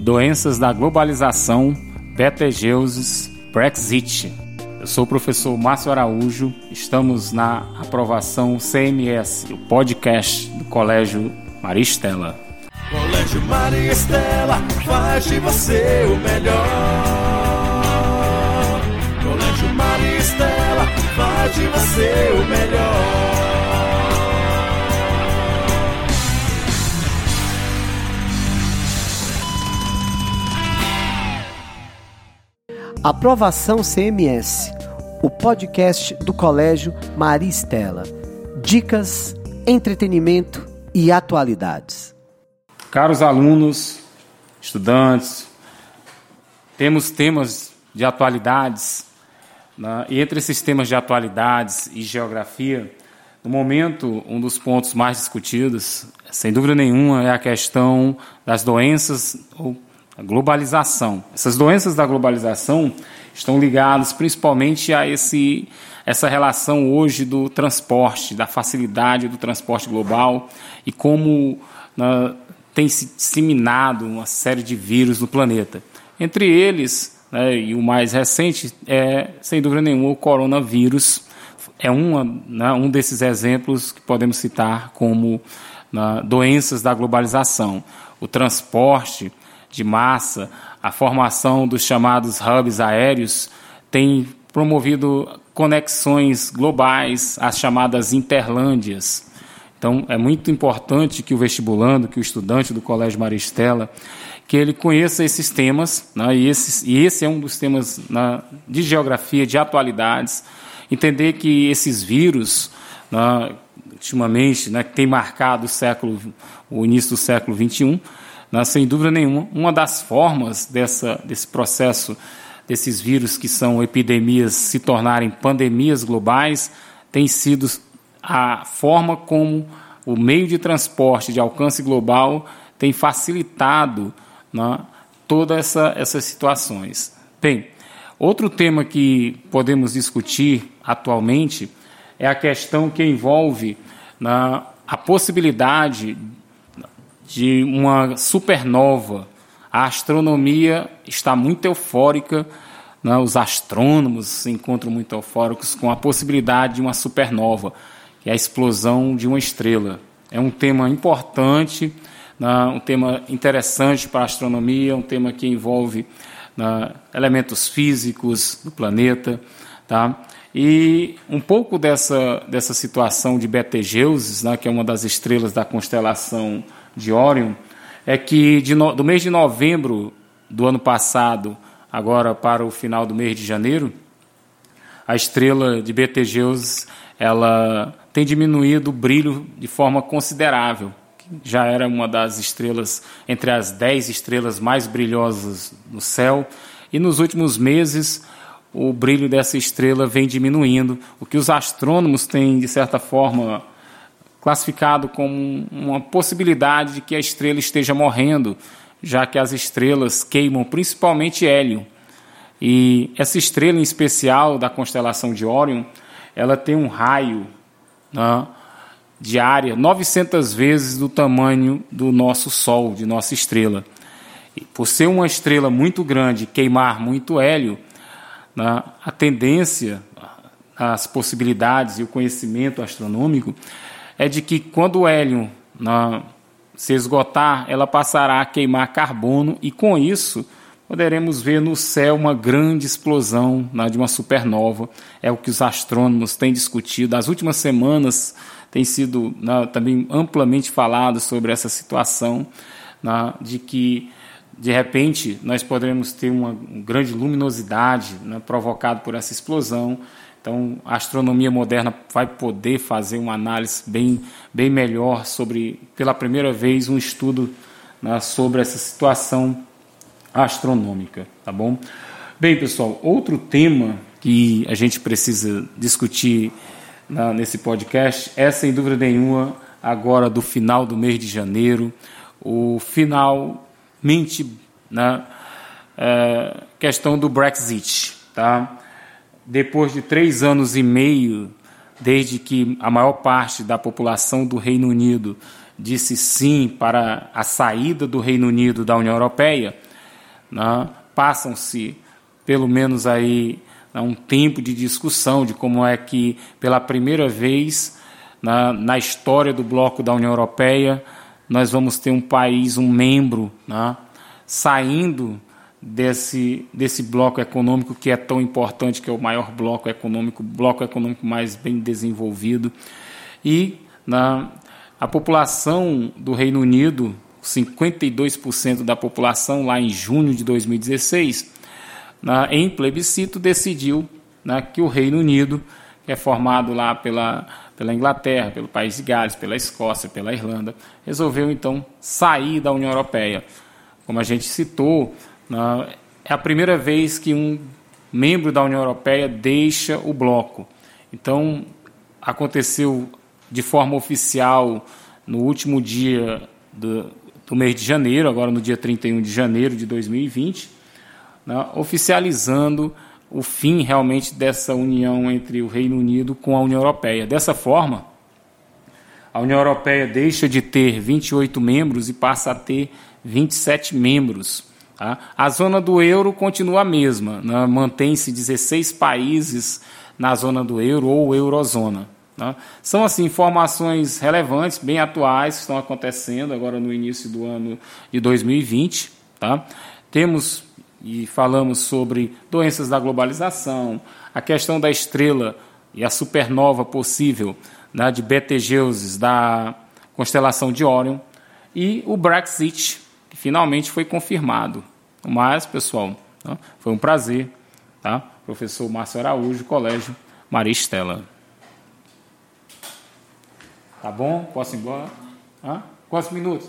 Doenças da Globalização, Betelgeuses, Brexit. Eu sou o professor Márcio Araújo, estamos na aprovação CMS, o podcast do Colégio Maristela. Colégio Maristela faz de você o melhor. Colégio Maristela faz de você o melhor. Aprovação CMS, o podcast do Colégio Maria Estela. Dicas, entretenimento e atualidades. Caros alunos, estudantes, temos temas de atualidades, né? e entre esses temas de atualidades e geografia, no momento, um dos pontos mais discutidos, sem dúvida nenhuma, é a questão das doenças ou a globalização. Essas doenças da globalização estão ligadas principalmente a esse, essa relação hoje do transporte, da facilidade do transporte global e como né, tem se disseminado uma série de vírus no planeta. Entre eles, né, e o mais recente é, sem dúvida nenhuma, o coronavírus. É uma, né, um desses exemplos que podemos citar como doenças da globalização. O transporte de massa, a formação dos chamados hubs aéreos tem promovido conexões globais, as chamadas interlândias. Então, é muito importante que o vestibulando, que o estudante do Colégio Maristela, que ele conheça esses temas, né, e, esses, e esse é um dos temas né, de geografia, de atualidades, entender que esses vírus, né, ultimamente, né, que tem marcado o século, o início do século XXI, né? Sem dúvida nenhuma, uma das formas dessa, desse processo, desses vírus que são epidemias se tornarem pandemias globais, tem sido a forma como o meio de transporte de alcance global tem facilitado né, todas essa, essas situações. Bem, outro tema que podemos discutir atualmente é a questão que envolve né, a possibilidade de uma supernova. A astronomia está muito eufórica, né? os astrônomos se encontram muito eufóricos com a possibilidade de uma supernova, que é a explosão de uma estrela. É um tema importante, né? um tema interessante para a astronomia, um tema que envolve né? elementos físicos do planeta. Tá? E um pouco dessa, dessa situação de Betelgeuse, né? que é uma das estrelas da constelação de Orion é que no, do mês de novembro do ano passado, agora para o final do mês de janeiro, a estrela de Betelgeuse ela tem diminuído o brilho de forma considerável. Já era uma das estrelas, entre as dez estrelas mais brilhosas no céu, e nos últimos meses o brilho dessa estrela vem diminuindo, o que os astrônomos têm, de certa forma, classificado como uma possibilidade de que a estrela esteja morrendo, já que as estrelas queimam principalmente hélio. E essa estrela em especial da constelação de Órion, ela tem um raio né, de área 900 vezes do tamanho do nosso Sol, de nossa estrela. E por ser uma estrela muito grande, queimar muito hélio, né, a tendência, as possibilidades e o conhecimento astronômico é de que quando o hélio na, se esgotar, ela passará a queimar carbono e com isso poderemos ver no céu uma grande explosão de uma supernova. É o que os astrônomos têm discutido. As últimas semanas tem sido também amplamente falado sobre essa situação de que de repente nós poderemos ter uma grande luminosidade né, provocada por essa explosão então, a astronomia moderna vai poder fazer uma análise bem, bem melhor sobre, pela primeira vez, um estudo né, sobre essa situação astronômica, tá bom? Bem, pessoal, outro tema que a gente precisa discutir na, nesse podcast é, sem dúvida nenhuma, agora do final do mês de janeiro, o finalmente, né, é, questão do Brexit, tá? Depois de três anos e meio, desde que a maior parte da população do Reino Unido disse sim para a saída do Reino Unido da União Europeia, né, passam-se pelo menos aí né, um tempo de discussão de como é que, pela primeira vez na, na história do bloco da União Europeia, nós vamos ter um país, um membro, né, saindo desse, desse bloco econômico que é tão importante, que é o maior bloco econômico, bloco econômico mais bem desenvolvido. E na, a população do Reino Unido, 52% da população, lá em junho de 2016, na, em plebiscito, decidiu né, que o Reino Unido, que é formado lá pela, pela Inglaterra, pelo País de Gales, pela Escócia, pela Irlanda, resolveu então sair da União Europeia. Como a gente citou, na, é a primeira vez que um membro da União Europeia deixa o bloco. Então, aconteceu de forma oficial no último dia do, do mês de janeiro, agora no dia 31 de janeiro de 2020, né, oficializando o fim realmente dessa união entre o Reino Unido com a União Europeia. Dessa forma, a União Europeia deixa de ter 28 membros e passa a ter 27 membros. Tá? A zona do euro continua a mesma, né? mantém-se 16 países na zona do euro ou eurozona. Tá? São assim informações relevantes, bem atuais, que estão acontecendo agora no início do ano de 2020. Tá? Temos e falamos sobre doenças da globalização, a questão da estrela e a supernova possível né, de Betelgeuse da constelação de Órion e o Brexit, finalmente foi confirmado. Mas, pessoal, tá? foi um prazer. Tá? Professor Márcio Araújo, Colégio Maria Estela. Tá bom? Posso ir embora? Hã? Quantos minutos?